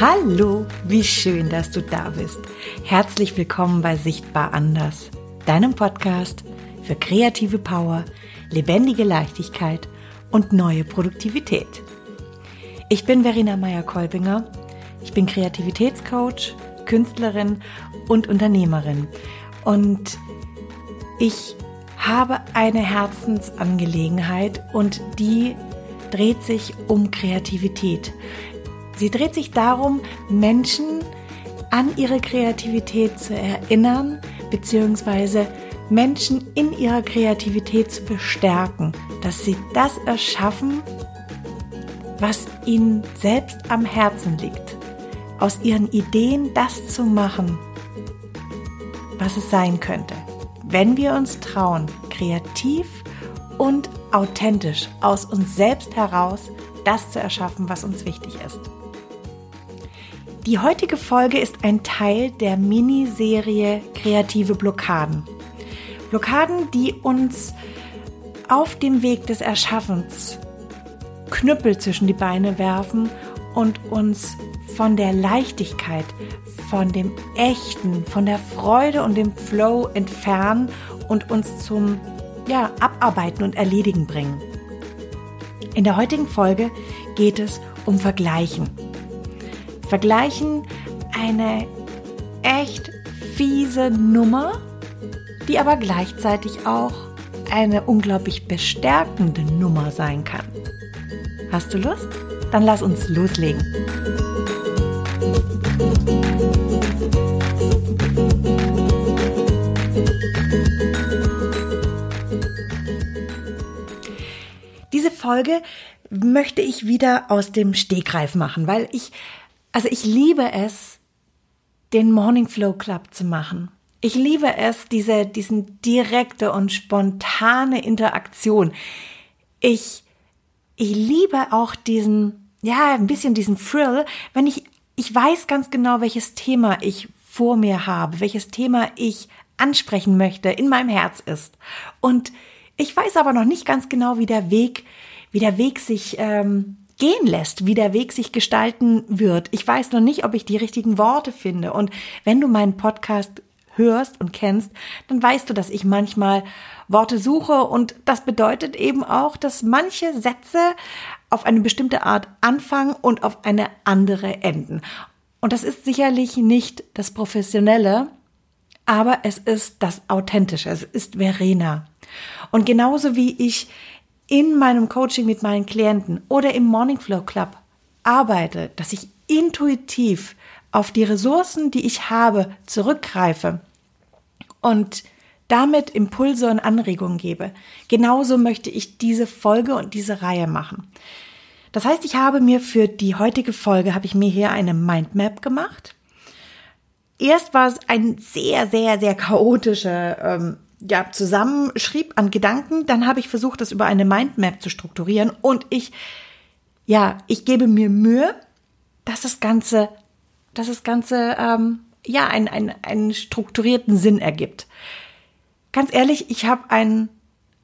Hallo, wie schön, dass du da bist. Herzlich willkommen bei Sichtbar Anders, deinem Podcast für kreative Power, lebendige Leichtigkeit und neue Produktivität. Ich bin Verena Meyer-Kolbinger. Ich bin Kreativitätscoach, Künstlerin und Unternehmerin. Und ich habe eine Herzensangelegenheit und die dreht sich um Kreativität. Sie dreht sich darum, Menschen an ihre Kreativität zu erinnern, beziehungsweise Menschen in ihrer Kreativität zu bestärken, dass sie das erschaffen, was ihnen selbst am Herzen liegt. Aus ihren Ideen das zu machen, was es sein könnte. Wenn wir uns trauen, kreativ und authentisch aus uns selbst heraus das zu erschaffen, was uns wichtig ist. Die heutige Folge ist ein Teil der Miniserie Kreative Blockaden. Blockaden, die uns auf dem Weg des Erschaffens Knüppel zwischen die Beine werfen und uns von der Leichtigkeit, von dem Echten, von der Freude und dem Flow entfernen und uns zum ja, Abarbeiten und Erledigen bringen. In der heutigen Folge geht es um Vergleichen. Vergleichen eine echt fiese Nummer, die aber gleichzeitig auch eine unglaublich bestärkende Nummer sein kann. Hast du Lust? Dann lass uns loslegen. Diese Folge möchte ich wieder aus dem Stegreif machen, weil ich also ich liebe es, den Morning Flow Club zu machen. Ich liebe es, diese, diesen direkte und spontane Interaktion. Ich, ich liebe auch diesen, ja, ein bisschen diesen Thrill, wenn ich, ich weiß ganz genau, welches Thema ich vor mir habe, welches Thema ich ansprechen möchte, in meinem Herz ist. Und ich weiß aber noch nicht ganz genau, wie der Weg, wie der Weg sich ähm, gehen lässt, wie der Weg sich gestalten wird. Ich weiß noch nicht, ob ich die richtigen Worte finde. Und wenn du meinen Podcast hörst und kennst, dann weißt du, dass ich manchmal Worte suche und das bedeutet eben auch, dass manche Sätze auf eine bestimmte Art anfangen und auf eine andere enden. Und das ist sicherlich nicht das Professionelle, aber es ist das Authentische, es ist Verena. Und genauso wie ich in meinem Coaching mit meinen Klienten oder im Morning Flow Club arbeite, dass ich intuitiv auf die Ressourcen, die ich habe, zurückgreife und damit Impulse und Anregungen gebe. Genauso möchte ich diese Folge und diese Reihe machen. Das heißt, ich habe mir für die heutige Folge, habe ich mir hier eine Mindmap gemacht. Erst war es ein sehr, sehr, sehr chaotischer ähm, ja, zusammenschrieb an Gedanken, dann habe ich versucht, das über eine Mindmap zu strukturieren und ich, ja, ich gebe mir Mühe, dass das Ganze, dass das Ganze, ähm, ja, einen, einen, einen strukturierten Sinn ergibt. Ganz ehrlich, ich habe ein,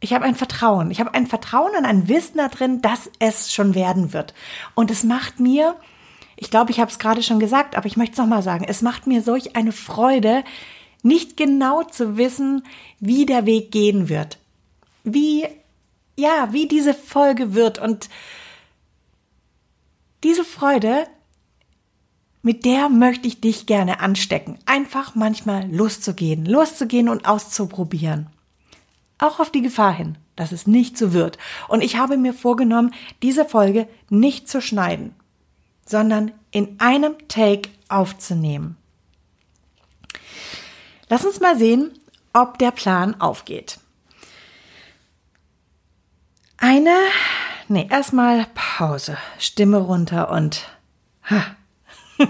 ich habe ein Vertrauen. Ich habe ein Vertrauen und ein Wissen da drin, dass es schon werden wird. Und es macht mir, ich glaube, ich habe es gerade schon gesagt, aber ich möchte es nochmal sagen, es macht mir solch eine Freude, nicht genau zu wissen, wie der Weg gehen wird. Wie, ja, wie diese Folge wird und diese Freude, mit der möchte ich dich gerne anstecken. Einfach manchmal loszugehen, loszugehen und auszuprobieren. Auch auf die Gefahr hin, dass es nicht so wird. Und ich habe mir vorgenommen, diese Folge nicht zu schneiden, sondern in einem Take aufzunehmen. Lass uns mal sehen, ob der Plan aufgeht. Eine, nee, erstmal Pause, Stimme runter und ha.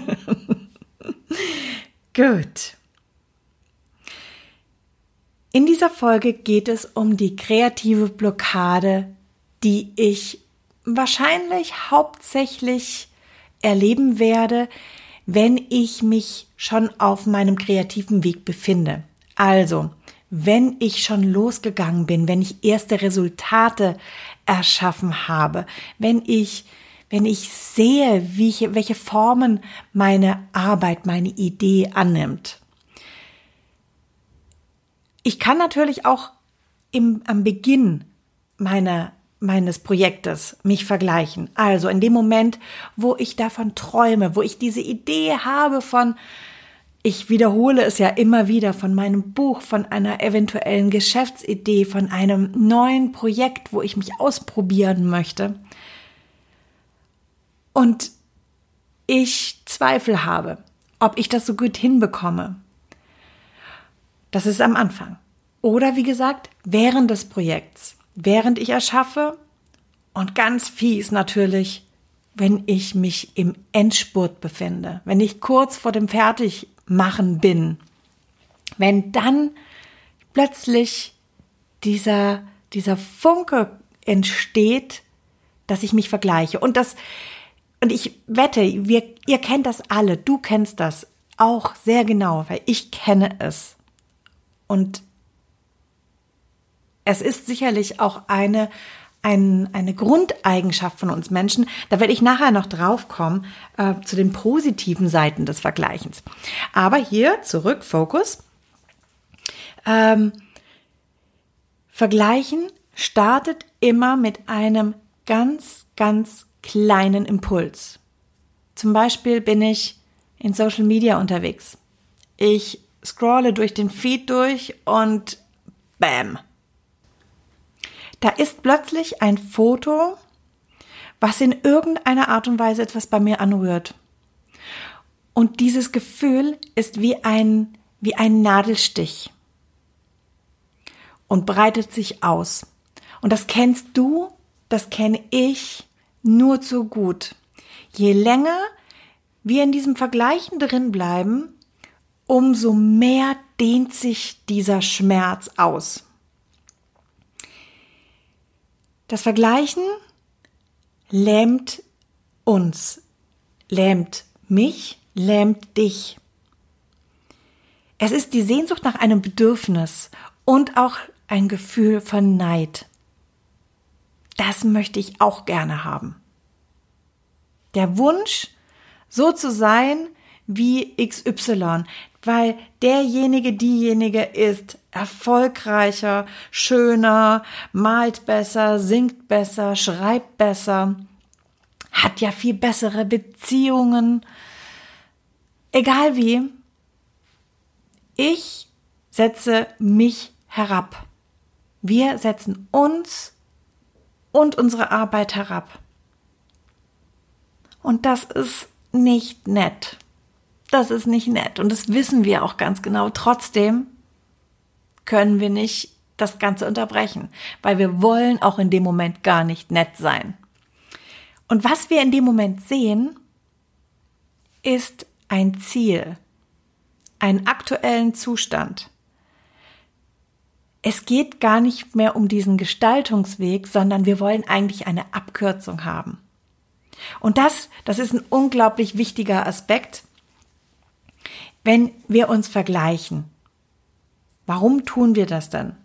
Gut. In dieser Folge geht es um die kreative Blockade, die ich wahrscheinlich hauptsächlich erleben werde, wenn ich mich schon auf meinem kreativen Weg befinde. Also, wenn ich schon losgegangen bin, wenn ich erste Resultate erschaffen habe, wenn ich wenn ich sehe, wie ich, welche Formen meine Arbeit, meine Idee annimmt. Ich kann natürlich auch im, am Beginn meiner, meines Projektes mich vergleichen. Also in dem Moment, wo ich davon träume, wo ich diese Idee habe von, ich wiederhole es ja immer wieder von meinem Buch, von einer eventuellen Geschäftsidee, von einem neuen Projekt, wo ich mich ausprobieren möchte. Und ich Zweifel habe, ob ich das so gut hinbekomme. Das ist am Anfang. Oder wie gesagt, während des Projekts, während ich erschaffe und ganz fies natürlich, wenn ich mich im Endspurt befinde, wenn ich kurz vor dem Fertig machen bin. Wenn dann plötzlich dieser, dieser Funke entsteht, dass ich mich vergleiche. Und das, und ich wette, wir, ihr kennt das alle, du kennst das auch sehr genau, weil ich kenne es. Und es ist sicherlich auch eine ein, eine Grundeigenschaft von uns Menschen. Da werde ich nachher noch drauf kommen äh, zu den positiven Seiten des Vergleichens. Aber hier zurück, Fokus. Ähm, Vergleichen startet immer mit einem ganz, ganz kleinen Impuls. Zum Beispiel bin ich in Social Media unterwegs. Ich scrolle durch den Feed durch und bam, da ist plötzlich ein Foto, was in irgendeiner Art und Weise etwas bei mir anrührt. Und dieses Gefühl ist wie ein, wie ein Nadelstich und breitet sich aus. Und das kennst du, das kenne ich nur zu gut. Je länger wir in diesem Vergleichen drin bleiben, umso mehr dehnt sich dieser Schmerz aus. Das Vergleichen lähmt uns, lähmt mich, lähmt dich. Es ist die Sehnsucht nach einem Bedürfnis und auch ein Gefühl von Neid. Das möchte ich auch gerne haben. Der Wunsch, so zu sein wie XY, weil derjenige, diejenige ist erfolgreicher, schöner, malt besser, singt besser, schreibt besser, hat ja viel bessere Beziehungen. Egal wie, ich setze mich herab. Wir setzen uns und unsere Arbeit herab. Und das ist nicht nett das ist nicht nett. Und das wissen wir auch ganz genau. Trotzdem können wir nicht das Ganze unterbrechen, weil wir wollen auch in dem Moment gar nicht nett sein. Und was wir in dem Moment sehen, ist ein Ziel, einen aktuellen Zustand. Es geht gar nicht mehr um diesen Gestaltungsweg, sondern wir wollen eigentlich eine Abkürzung haben. Und das, das ist ein unglaublich wichtiger Aspekt, wenn wir uns vergleichen. Warum tun wir das dann?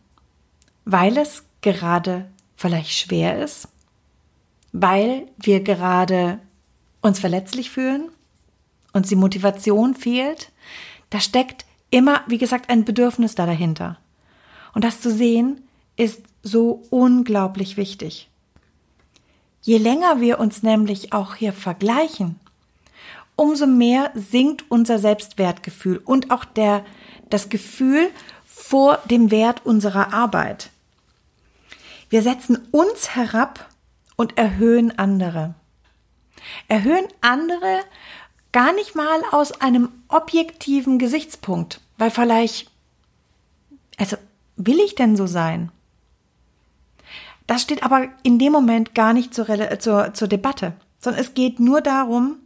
Weil es gerade vielleicht schwer ist? Weil wir gerade uns verletzlich fühlen? Uns die Motivation fehlt? Da steckt immer, wie gesagt, ein Bedürfnis da dahinter. Und das zu sehen, ist so unglaublich wichtig. Je länger wir uns nämlich auch hier vergleichen, umso mehr sinkt unser Selbstwertgefühl und auch der, das Gefühl vor dem Wert unserer Arbeit. Wir setzen uns herab und erhöhen andere. Erhöhen andere gar nicht mal aus einem objektiven Gesichtspunkt, weil vielleicht, also will ich denn so sein? Das steht aber in dem Moment gar nicht zur, zur, zur Debatte, sondern es geht nur darum,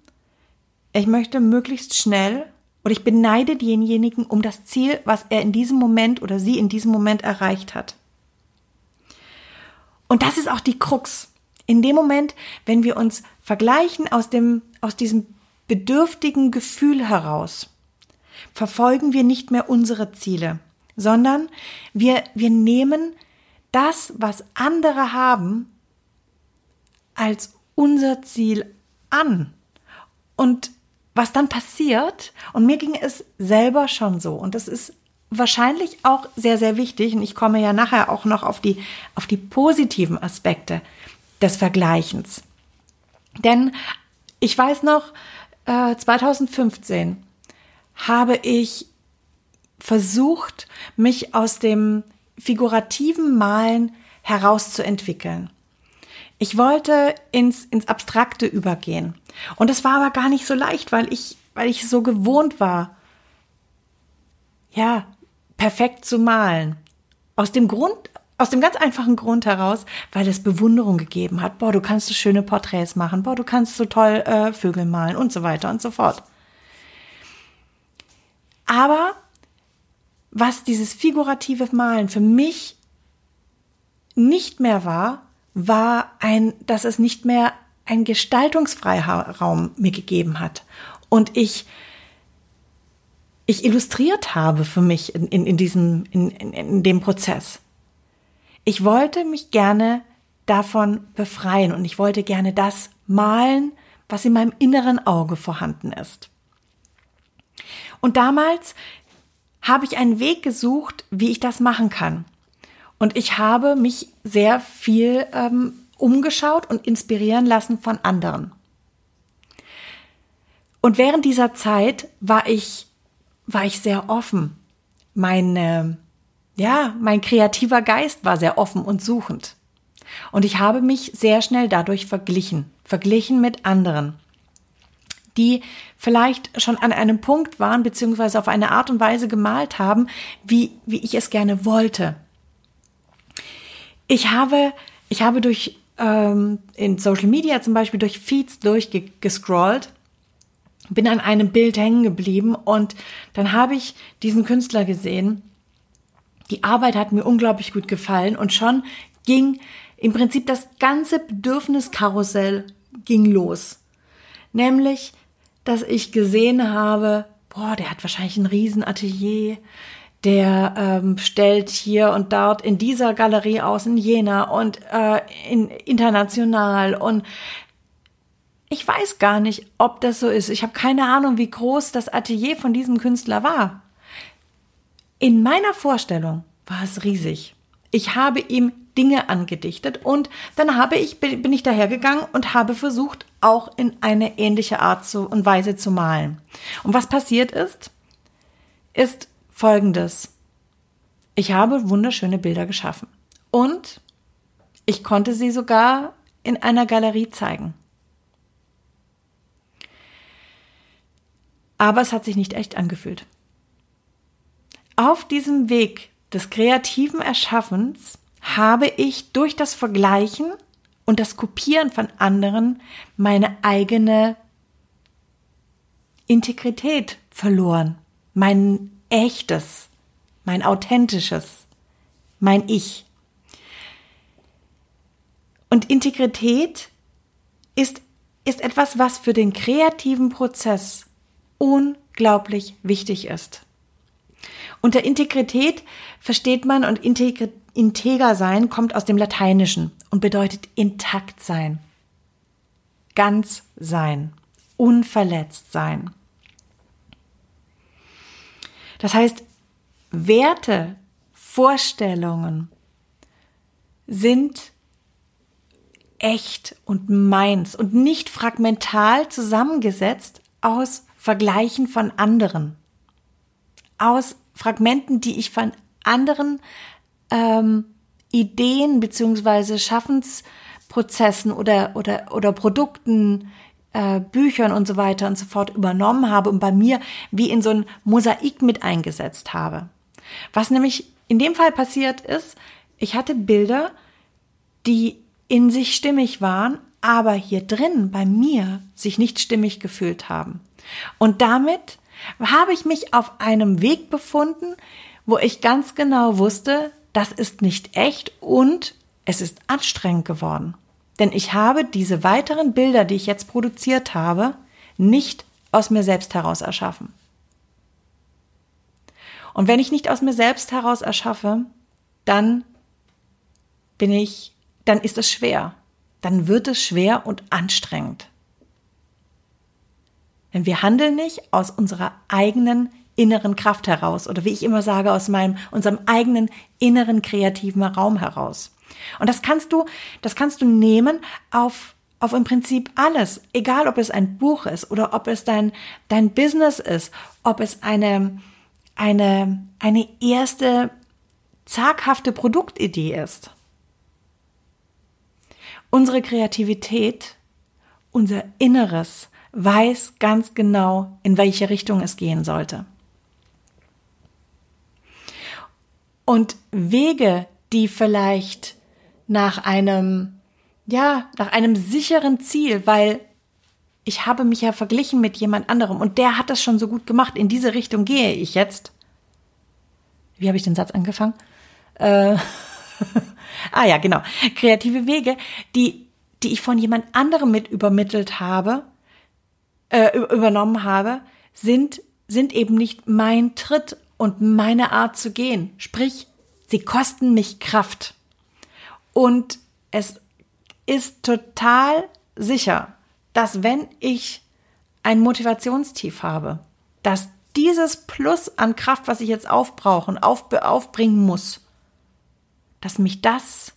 ich möchte möglichst schnell oder ich beneide denjenigen um das Ziel, was er in diesem Moment oder sie in diesem Moment erreicht hat. Und das ist auch die Krux. In dem Moment, wenn wir uns vergleichen aus dem, aus diesem bedürftigen Gefühl heraus, verfolgen wir nicht mehr unsere Ziele, sondern wir, wir nehmen das, was andere haben, als unser Ziel an. Und was dann passiert, und mir ging es selber schon so, und das ist wahrscheinlich auch sehr, sehr wichtig, und ich komme ja nachher auch noch auf die, auf die positiven Aspekte des Vergleichens. Denn ich weiß noch, äh, 2015 habe ich versucht, mich aus dem figurativen Malen herauszuentwickeln. Ich wollte ins, ins Abstrakte übergehen. Und es war aber gar nicht so leicht, weil ich, weil ich so gewohnt war, ja, perfekt zu malen. Aus dem Grund, aus dem ganz einfachen Grund heraus, weil es Bewunderung gegeben hat. Boah, du kannst so schöne Porträts machen. Boah, du kannst so toll äh, Vögel malen und so weiter und so fort. Aber was dieses figurative Malen für mich nicht mehr war, war ein, dass es nicht mehr einen Gestaltungsfreiraum mir gegeben hat und ich ich illustriert habe für mich in, in, in diesem in, in, in dem Prozess. Ich wollte mich gerne davon befreien und ich wollte gerne das malen, was in meinem inneren Auge vorhanden ist. Und damals habe ich einen Weg gesucht, wie ich das machen kann. Und ich habe mich sehr viel ähm, umgeschaut und inspirieren lassen von anderen. Und während dieser Zeit war ich, war ich sehr offen. Meine, ja, mein kreativer Geist war sehr offen und suchend. Und ich habe mich sehr schnell dadurch verglichen, verglichen mit anderen die vielleicht schon an einem Punkt waren, beziehungsweise auf eine Art und Weise gemalt haben, wie, wie ich es gerne wollte. Ich habe, ich habe durch ähm, in Social Media zum Beispiel durch Feeds durchgescrollt, bin an einem Bild hängen geblieben und dann habe ich diesen Künstler gesehen. Die Arbeit hat mir unglaublich gut gefallen und schon ging im Prinzip das ganze Bedürfniskarussell ging los. Nämlich dass ich gesehen habe, boah, der hat wahrscheinlich ein Riesenatelier, der ähm, stellt hier und dort in dieser Galerie aus, in Jena und äh, in, international und ich weiß gar nicht, ob das so ist. Ich habe keine Ahnung, wie groß das Atelier von diesem Künstler war. In meiner Vorstellung war es riesig. Ich habe ihm Dinge angedichtet und dann habe ich, bin ich dahergegangen und habe versucht, auch in eine ähnliche Art und Weise zu malen. Und was passiert ist, ist folgendes. Ich habe wunderschöne Bilder geschaffen und ich konnte sie sogar in einer Galerie zeigen. Aber es hat sich nicht echt angefühlt. Auf diesem Weg des kreativen Erschaffens habe ich durch das Vergleichen und das Kopieren von anderen meine eigene Integrität verloren, mein echtes, mein authentisches, mein Ich. Und Integrität ist, ist etwas, was für den kreativen Prozess unglaublich wichtig ist. Unter Integrität versteht man und Integrität Integer sein kommt aus dem Lateinischen und bedeutet intakt sein, ganz sein, unverletzt sein. Das heißt, Werte, Vorstellungen sind echt und meins und nicht fragmental zusammengesetzt aus Vergleichen von anderen, aus Fragmenten, die ich von anderen ähm, Ideen beziehungsweise Schaffensprozessen oder, oder, oder Produkten, äh, Büchern und so weiter und so fort übernommen habe und bei mir wie in so ein Mosaik mit eingesetzt habe. Was nämlich in dem Fall passiert ist, ich hatte Bilder, die in sich stimmig waren, aber hier drin bei mir sich nicht stimmig gefühlt haben. Und damit habe ich mich auf einem Weg befunden, wo ich ganz genau wusste, das ist nicht echt und es ist anstrengend geworden. Denn ich habe diese weiteren Bilder, die ich jetzt produziert habe, nicht aus mir selbst heraus erschaffen. Und wenn ich nicht aus mir selbst heraus erschaffe, dann bin ich, dann ist es schwer. dann wird es schwer und anstrengend. Denn wir handeln nicht aus unserer eigenen inneren Kraft heraus oder wie ich immer sage, aus meinem, unserem eigenen inneren kreativen Raum heraus. Und das kannst du, das kannst du nehmen auf, auf im Prinzip alles. Egal, ob es ein Buch ist oder ob es dein, dein Business ist, ob es eine, eine, eine erste zaghafte Produktidee ist. Unsere Kreativität, unser Inneres weiß ganz genau, in welche Richtung es gehen sollte. Und Wege, die vielleicht nach einem, ja, nach einem sicheren Ziel, weil ich habe mich ja verglichen mit jemand anderem und der hat das schon so gut gemacht. In diese Richtung gehe ich jetzt. Wie habe ich den Satz angefangen? Äh, ah ja, genau. Kreative Wege, die, die ich von jemand anderem mit übermittelt habe, äh, übernommen habe, sind, sind eben nicht mein Tritt und meine Art zu gehen. Sprich, sie kosten mich Kraft. Und es ist total sicher, dass wenn ich ein Motivationstief habe, dass dieses Plus an Kraft, was ich jetzt aufbrauchen, auf, aufbringen muss, dass mich das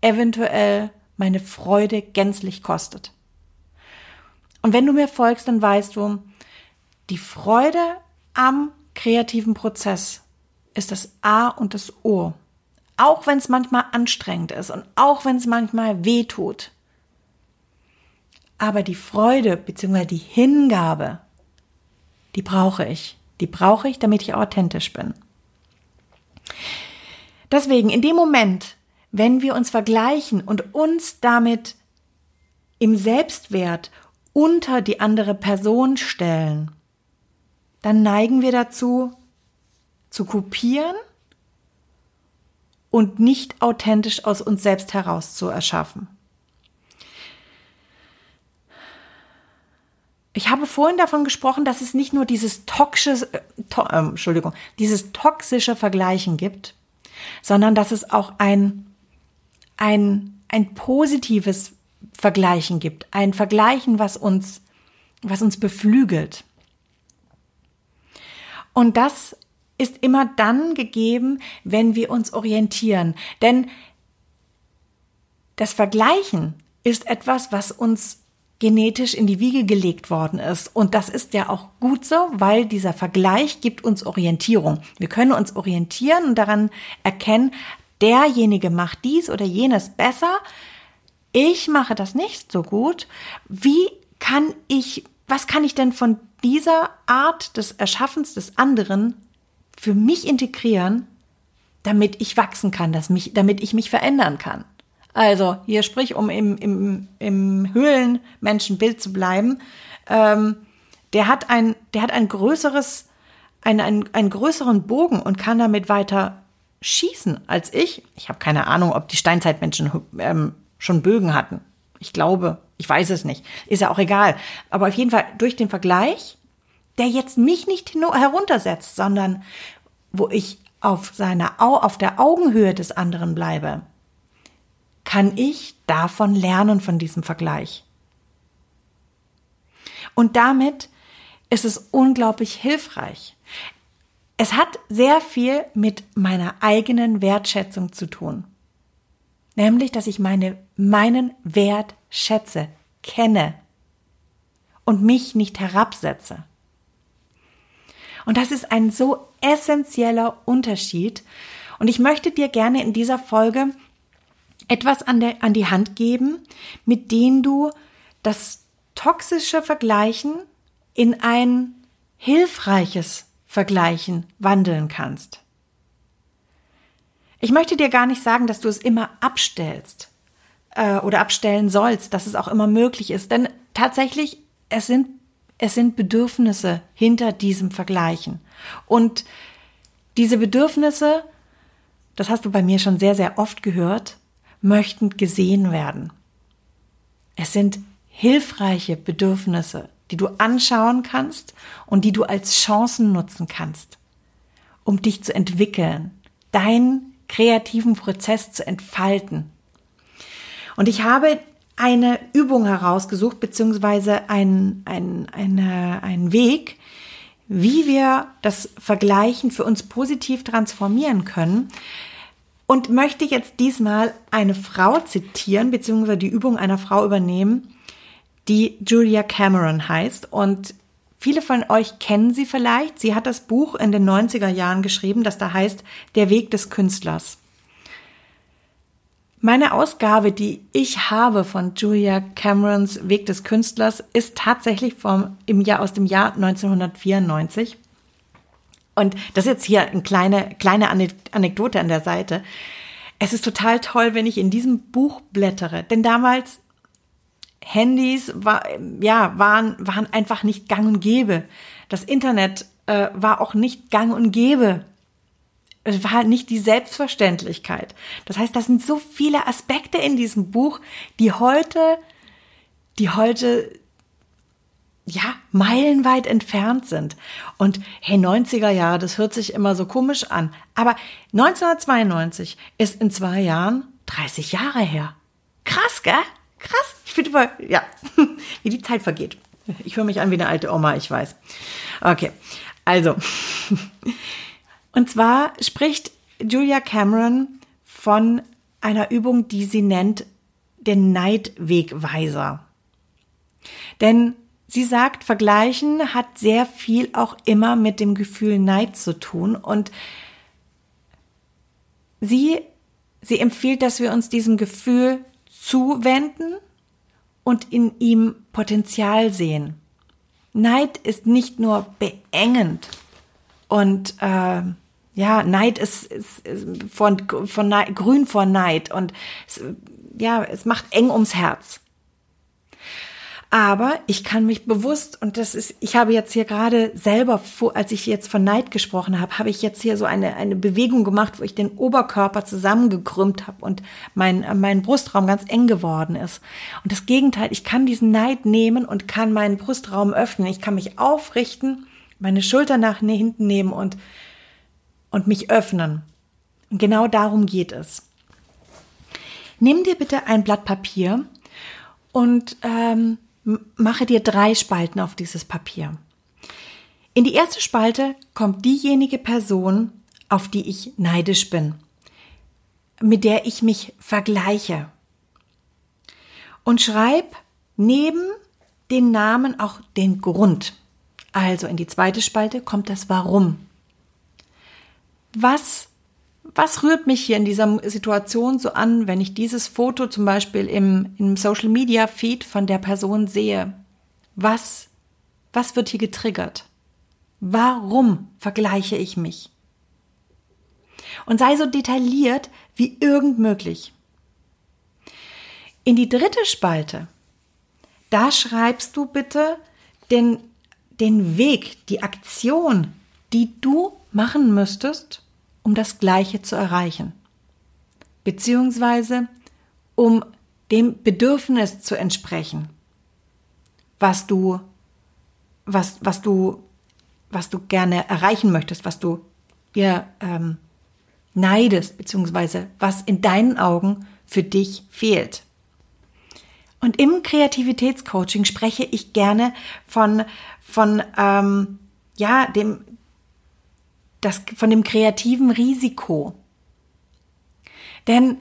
eventuell meine Freude gänzlich kostet. Und wenn du mir folgst, dann weißt du, die Freude am kreativen Prozess ist das A und das O. Auch wenn es manchmal anstrengend ist und auch wenn es manchmal weh tut. Aber die Freude bzw. die Hingabe, die brauche ich. Die brauche ich, damit ich authentisch bin. Deswegen, in dem Moment, wenn wir uns vergleichen und uns damit im Selbstwert unter die andere Person stellen, dann neigen wir dazu, zu kopieren und nicht authentisch aus uns selbst heraus zu erschaffen. Ich habe vorhin davon gesprochen, dass es nicht nur dieses toxische, äh, to, äh, Entschuldigung, dieses toxische Vergleichen gibt, sondern dass es auch ein, ein, ein positives Vergleichen gibt. Ein Vergleichen, was uns, was uns beflügelt. Und das ist immer dann gegeben, wenn wir uns orientieren. Denn das Vergleichen ist etwas, was uns genetisch in die Wiege gelegt worden ist. Und das ist ja auch gut so, weil dieser Vergleich gibt uns Orientierung. Wir können uns orientieren und daran erkennen, derjenige macht dies oder jenes besser. Ich mache das nicht so gut. Wie kann ich, was kann ich denn von dieser Art des Erschaffens des anderen für mich integrieren, damit ich wachsen kann, dass mich, damit ich mich verändern kann? Also hier sprich, um im, im, im Höhlenmenschenbild zu bleiben, ähm, der hat ein, der hat ein größeres, ein, ein, einen größeren Bogen und kann damit weiter schießen als ich. Ich habe keine Ahnung, ob die Steinzeitmenschen ähm, schon Bögen hatten. Ich glaube, ich weiß es nicht. Ist ja auch egal. Aber auf jeden Fall durch den Vergleich, der jetzt mich nicht heruntersetzt, sondern wo ich auf seiner, auf der Augenhöhe des anderen bleibe, kann ich davon lernen von diesem Vergleich. Und damit ist es unglaublich hilfreich. Es hat sehr viel mit meiner eigenen Wertschätzung zu tun. Nämlich, dass ich meine, meinen Wert schätze, kenne und mich nicht herabsetze. Und das ist ein so essentieller Unterschied. Und ich möchte dir gerne in dieser Folge etwas an, der, an die Hand geben, mit denen du das toxische Vergleichen in ein hilfreiches Vergleichen wandeln kannst. Ich möchte dir gar nicht sagen, dass du es immer abstellst äh, oder abstellen sollst, dass es auch immer möglich ist, denn tatsächlich es sind es sind Bedürfnisse hinter diesem Vergleichen und diese Bedürfnisse, das hast du bei mir schon sehr sehr oft gehört, möchten gesehen werden. Es sind hilfreiche Bedürfnisse, die du anschauen kannst und die du als Chancen nutzen kannst, um dich zu entwickeln, deinen kreativen Prozess zu entfalten. Und ich habe eine Übung herausgesucht, beziehungsweise ein, ein, eine, ein Weg, wie wir das Vergleichen für uns positiv transformieren können. Und möchte jetzt diesmal eine Frau zitieren, beziehungsweise die Übung einer Frau übernehmen, die Julia Cameron heißt. Und viele von euch kennen sie vielleicht. Sie hat das Buch in den 90er Jahren geschrieben, das da heißt Der Weg des Künstlers. Meine Ausgabe, die ich habe von Julia Camerons Weg des Künstlers, ist tatsächlich vom, im Jahr, aus dem Jahr 1994. Und das ist jetzt hier eine kleine, kleine Anekdote an der Seite. Es ist total toll, wenn ich in diesem Buch blättere, denn damals Handys war, ja, waren, waren einfach nicht gang und gäbe. Das Internet äh, war auch nicht gang und gäbe es war halt nicht die Selbstverständlichkeit. Das heißt, das sind so viele Aspekte in diesem Buch, die heute, die heute, ja, meilenweit entfernt sind. Und hey, 90er Jahre, das hört sich immer so komisch an. Aber 1992 ist in zwei Jahren 30 Jahre her. Krass, gell? Krass. Ich finde mal, ja, wie die Zeit vergeht. Ich höre mich an wie eine alte Oma, ich weiß. Okay. Also, Und zwar spricht Julia Cameron von einer Übung, die sie nennt den Neidwegweiser. Denn sie sagt, Vergleichen hat sehr viel auch immer mit dem Gefühl Neid zu tun und sie, sie empfiehlt, dass wir uns diesem Gefühl zuwenden und in ihm Potenzial sehen. Neid ist nicht nur beengend und äh, ja, Neid ist, ist, ist von, von Neid, grün vor Neid und es, ja, es macht eng ums Herz. Aber ich kann mich bewusst, und das ist, ich habe jetzt hier gerade selber, als ich jetzt von Neid gesprochen habe, habe ich jetzt hier so eine, eine Bewegung gemacht, wo ich den Oberkörper zusammengekrümmt habe und mein, mein Brustraum ganz eng geworden ist. Und das Gegenteil, ich kann diesen Neid nehmen und kann meinen Brustraum öffnen. Ich kann mich aufrichten, meine Schulter nach hinten nehmen und und mich öffnen. Und genau darum geht es. Nimm dir bitte ein Blatt Papier und ähm, mache dir drei Spalten auf dieses Papier. In die erste Spalte kommt diejenige Person, auf die ich neidisch bin, mit der ich mich vergleiche. Und schreib neben den Namen auch den Grund. Also in die zweite Spalte kommt das Warum was, was rührt mich hier in dieser Situation so an, wenn ich dieses Foto zum Beispiel im, im Social Media Feed von der Person sehe? Was, was wird hier getriggert? Warum vergleiche ich mich? Und sei so detailliert wie irgend möglich. In die dritte Spalte, da schreibst du bitte den, den Weg, die Aktion, die du machen müsstest, um das Gleiche zu erreichen. Beziehungsweise um dem Bedürfnis zu entsprechen, was du, was, was du, was du gerne erreichen möchtest, was du ihr ähm, neidest, beziehungsweise was in deinen Augen für dich fehlt. Und im Kreativitätscoaching spreche ich gerne von, von ähm, ja, dem, das, von dem kreativen Risiko. Denn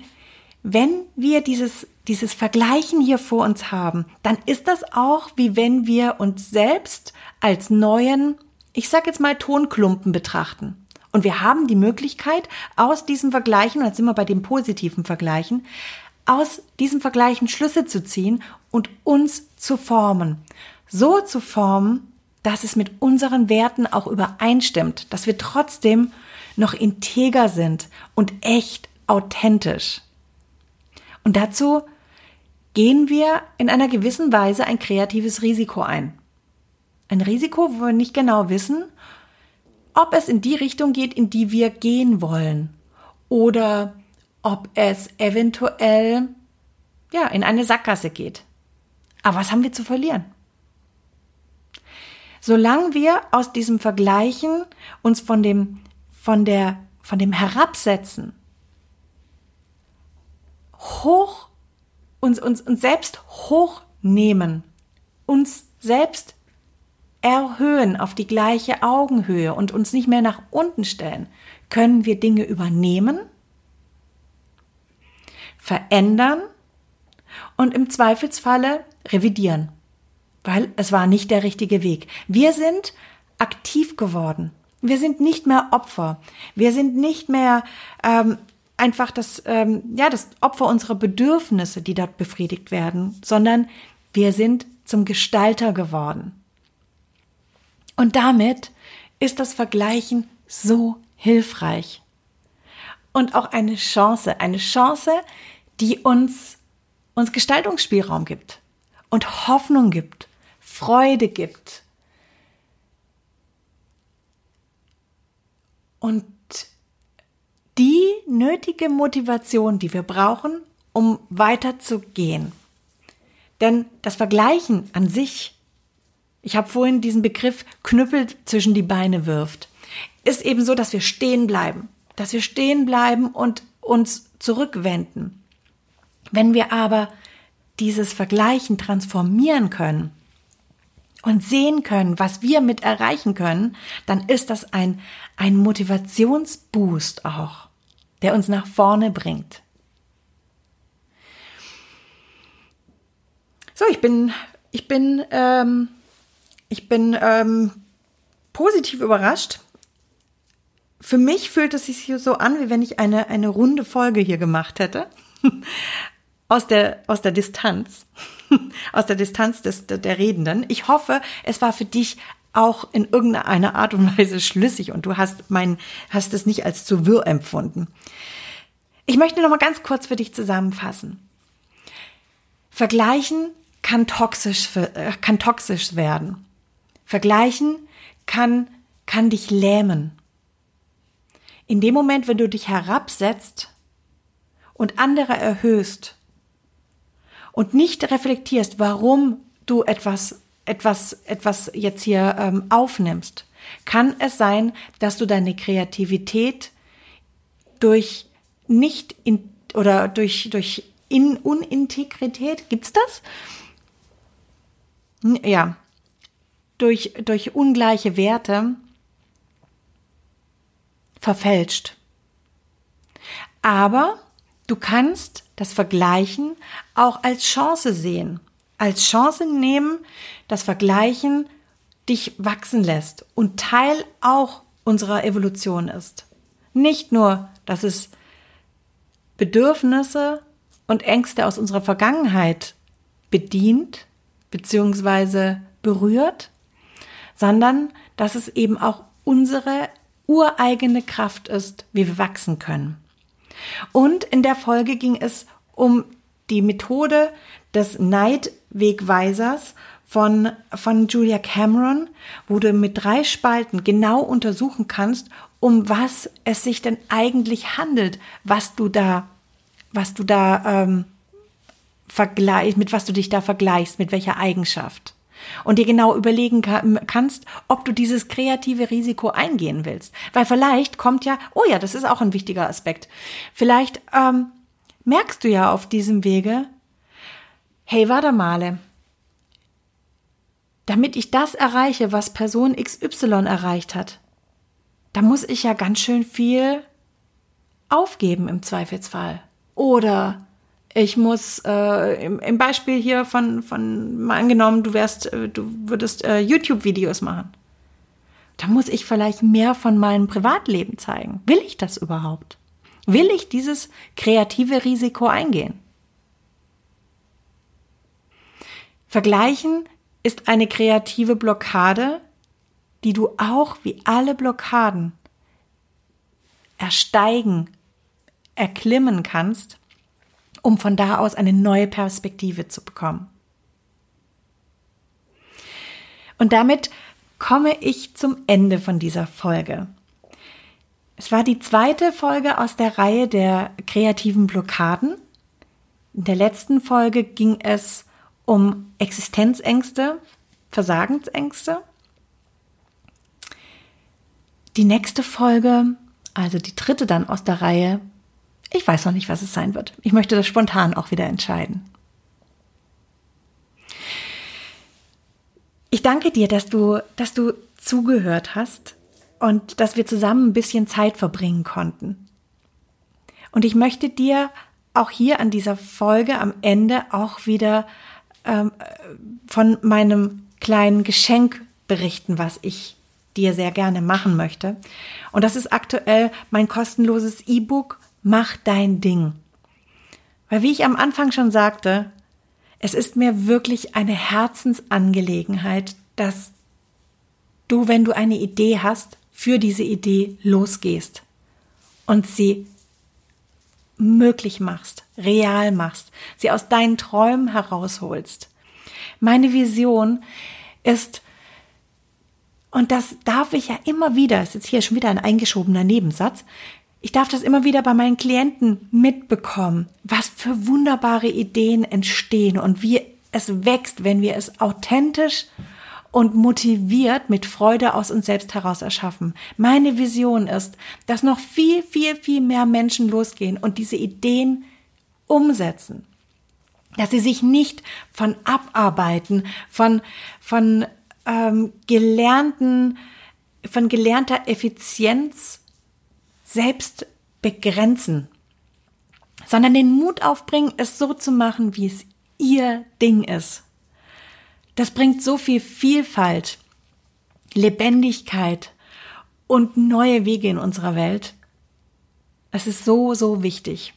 wenn wir dieses, dieses Vergleichen hier vor uns haben, dann ist das auch wie wenn wir uns selbst als neuen, ich sag jetzt mal Tonklumpen betrachten. Und wir haben die Möglichkeit, aus diesem Vergleichen, und jetzt sind wir bei dem positiven Vergleichen, aus diesem Vergleichen Schlüsse zu ziehen und uns zu formen. So zu formen, dass es mit unseren Werten auch übereinstimmt, dass wir trotzdem noch integer sind und echt authentisch. Und dazu gehen wir in einer gewissen Weise ein kreatives Risiko ein. Ein Risiko, wo wir nicht genau wissen, ob es in die Richtung geht, in die wir gehen wollen oder ob es eventuell ja, in eine Sackgasse geht. Aber was haben wir zu verlieren? Solange wir aus diesem Vergleichen uns von dem, von der, von dem Herabsetzen hoch uns, uns, uns selbst hochnehmen, uns selbst erhöhen auf die gleiche Augenhöhe und uns nicht mehr nach unten stellen, können wir Dinge übernehmen, verändern und im Zweifelsfalle revidieren, weil es war nicht der richtige Weg. Wir sind aktiv geworden. Wir sind nicht mehr Opfer. Wir sind nicht mehr ähm, einfach das, ähm, ja, das Opfer unserer Bedürfnisse, die dort befriedigt werden, sondern wir sind zum Gestalter geworden. Und damit ist das Vergleichen so hilfreich. Und auch eine Chance, eine Chance, die uns, uns Gestaltungsspielraum gibt und Hoffnung gibt, Freude gibt. Und die nötige Motivation, die wir brauchen, um weiterzugehen. Denn das Vergleichen an sich ich habe vorhin diesen Begriff Knüppel zwischen die Beine wirft. Ist eben so, dass wir stehen bleiben, dass wir stehen bleiben und uns zurückwenden. Wenn wir aber dieses Vergleichen transformieren können und sehen können, was wir mit erreichen können, dann ist das ein, ein Motivationsboost auch, der uns nach vorne bringt. So, ich bin, ich bin ähm, ich bin ähm, positiv überrascht. Für mich fühlt es sich so an, wie wenn ich eine, eine runde Folge hier gemacht hätte. aus der, aus der Distanz. aus der Distanz des, der Redenden. Ich hoffe, es war für dich auch in irgendeiner Art und Weise schlüssig und du hast mein, hast es nicht als zu wirr empfunden. Ich möchte noch mal ganz kurz für dich zusammenfassen. Vergleichen kann toxisch, äh, kann toxisch werden. Vergleichen kann, kann dich lähmen. In dem Moment, wenn du dich herabsetzt und andere erhöhst und nicht reflektierst, warum du etwas, etwas, etwas jetzt hier ähm, aufnimmst, kann es sein, dass du deine Kreativität durch nicht in, oder durch, durch in Unintegrität, gibt's das? Ja, durch, durch ungleiche Werte verfälscht. Aber du kannst das Vergleichen auch als Chance sehen. Als Chance nehmen, das Vergleichen dich wachsen lässt und Teil auch unserer Evolution ist. Nicht nur, dass es Bedürfnisse und Ängste aus unserer Vergangenheit bedient bzw. berührt, sondern dass es eben auch unsere ureigene Kraft ist, wie wir wachsen können. Und in der Folge ging es um die Methode des Neidwegweisers von, von Julia Cameron, wo du mit drei Spalten genau untersuchen kannst, um was es sich denn eigentlich handelt, was du da, was du da ähm, vergleichst, mit was du dich da vergleichst, mit welcher Eigenschaft und dir genau überlegen kannst, ob du dieses kreative Risiko eingehen willst. Weil vielleicht kommt ja, oh ja, das ist auch ein wichtiger Aspekt. Vielleicht ähm, merkst du ja auf diesem Wege, hey, warte mal, damit ich das erreiche, was Person XY erreicht hat, da muss ich ja ganz schön viel aufgeben im Zweifelsfall. Oder ich muss äh, im, im, Beispiel hier von, von mal angenommen, du wärst, äh, du würdest äh, YouTube-Videos machen. Da muss ich vielleicht mehr von meinem Privatleben zeigen. Will ich das überhaupt? Will ich dieses kreative Risiko eingehen? Vergleichen ist eine kreative Blockade, die du auch wie alle Blockaden ersteigen, erklimmen kannst um von da aus eine neue Perspektive zu bekommen. Und damit komme ich zum Ende von dieser Folge. Es war die zweite Folge aus der Reihe der kreativen Blockaden. In der letzten Folge ging es um Existenzängste, Versagensängste. Die nächste Folge, also die dritte dann aus der Reihe, ich weiß noch nicht, was es sein wird. Ich möchte das spontan auch wieder entscheiden. Ich danke dir, dass du, dass du zugehört hast und dass wir zusammen ein bisschen Zeit verbringen konnten. Und ich möchte dir auch hier an dieser Folge am Ende auch wieder ähm, von meinem kleinen Geschenk berichten, was ich dir sehr gerne machen möchte. Und das ist aktuell mein kostenloses E-Book Mach dein Ding. Weil wie ich am Anfang schon sagte, es ist mir wirklich eine Herzensangelegenheit, dass du, wenn du eine Idee hast, für diese Idee losgehst und sie möglich machst, real machst, sie aus deinen Träumen herausholst. Meine Vision ist, und das darf ich ja immer wieder, ist jetzt hier schon wieder ein eingeschobener Nebensatz, ich darf das immer wieder bei meinen Klienten mitbekommen, was für wunderbare Ideen entstehen und wie es wächst, wenn wir es authentisch und motiviert mit Freude aus uns selbst heraus erschaffen. Meine Vision ist, dass noch viel, viel, viel mehr Menschen losgehen und diese Ideen umsetzen. Dass sie sich nicht von Abarbeiten, von, von ähm, gelernten, von gelernter Effizienz selbst begrenzen, sondern den Mut aufbringen, es so zu machen, wie es ihr Ding ist. Das bringt so viel Vielfalt, Lebendigkeit und neue Wege in unserer Welt. Es ist so, so wichtig.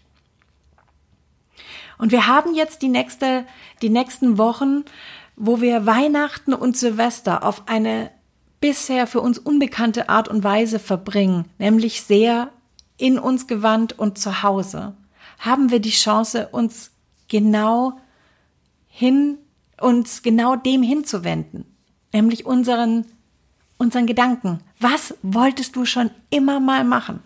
Und wir haben jetzt die nächste, die nächsten Wochen wo wir Weihnachten und Silvester auf eine bisher für uns unbekannte Art und Weise verbringen, nämlich sehr in uns gewandt und zu Hause, haben wir die Chance, uns genau hin, uns genau dem hinzuwenden, nämlich unseren, unseren Gedanken. Was wolltest du schon immer mal machen?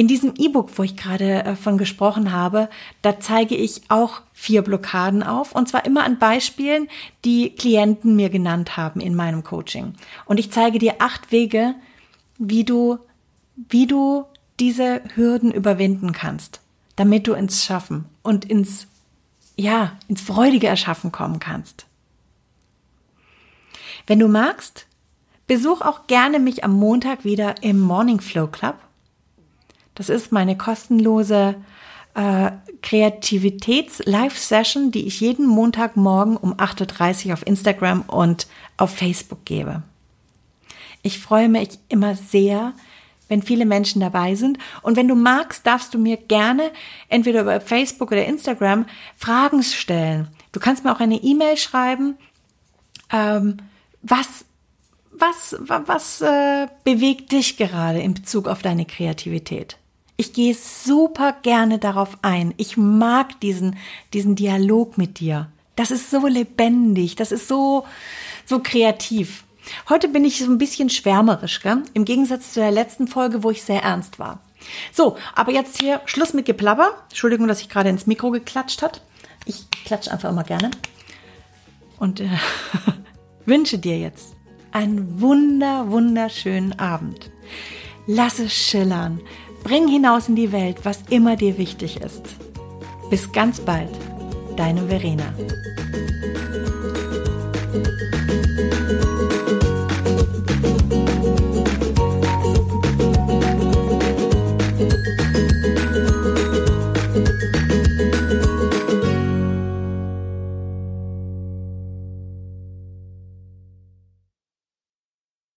In diesem E-Book, wo ich gerade äh, von gesprochen habe, da zeige ich auch vier Blockaden auf und zwar immer an Beispielen, die Klienten mir genannt haben in meinem Coaching. Und ich zeige dir acht Wege, wie du, wie du diese Hürden überwinden kannst, damit du ins Schaffen und ins, ja, ins freudige Erschaffen kommen kannst. Wenn du magst, besuch auch gerne mich am Montag wieder im Morning Flow Club das ist meine kostenlose äh, Kreativitäts-Live-Session, die ich jeden Montagmorgen um 8.30 Uhr auf Instagram und auf Facebook gebe. Ich freue mich immer sehr, wenn viele Menschen dabei sind. Und wenn du magst, darfst du mir gerne entweder über Facebook oder Instagram Fragen stellen. Du kannst mir auch eine E-Mail schreiben, ähm, was was, was äh, bewegt dich gerade in Bezug auf deine Kreativität? Ich gehe super gerne darauf ein. Ich mag diesen, diesen Dialog mit dir. Das ist so lebendig, das ist so, so kreativ. Heute bin ich so ein bisschen schwärmerisch, gell? im Gegensatz zu der letzten Folge, wo ich sehr ernst war. So, aber jetzt hier Schluss mit Geplapper. Entschuldigung, dass ich gerade ins Mikro geklatscht hat. Ich klatsche einfach immer gerne. Und äh, wünsche dir jetzt einen wunder, wunderschönen Abend. Lass es schillern. Bring hinaus in die Welt, was immer dir wichtig ist. Bis ganz bald, deine Verena.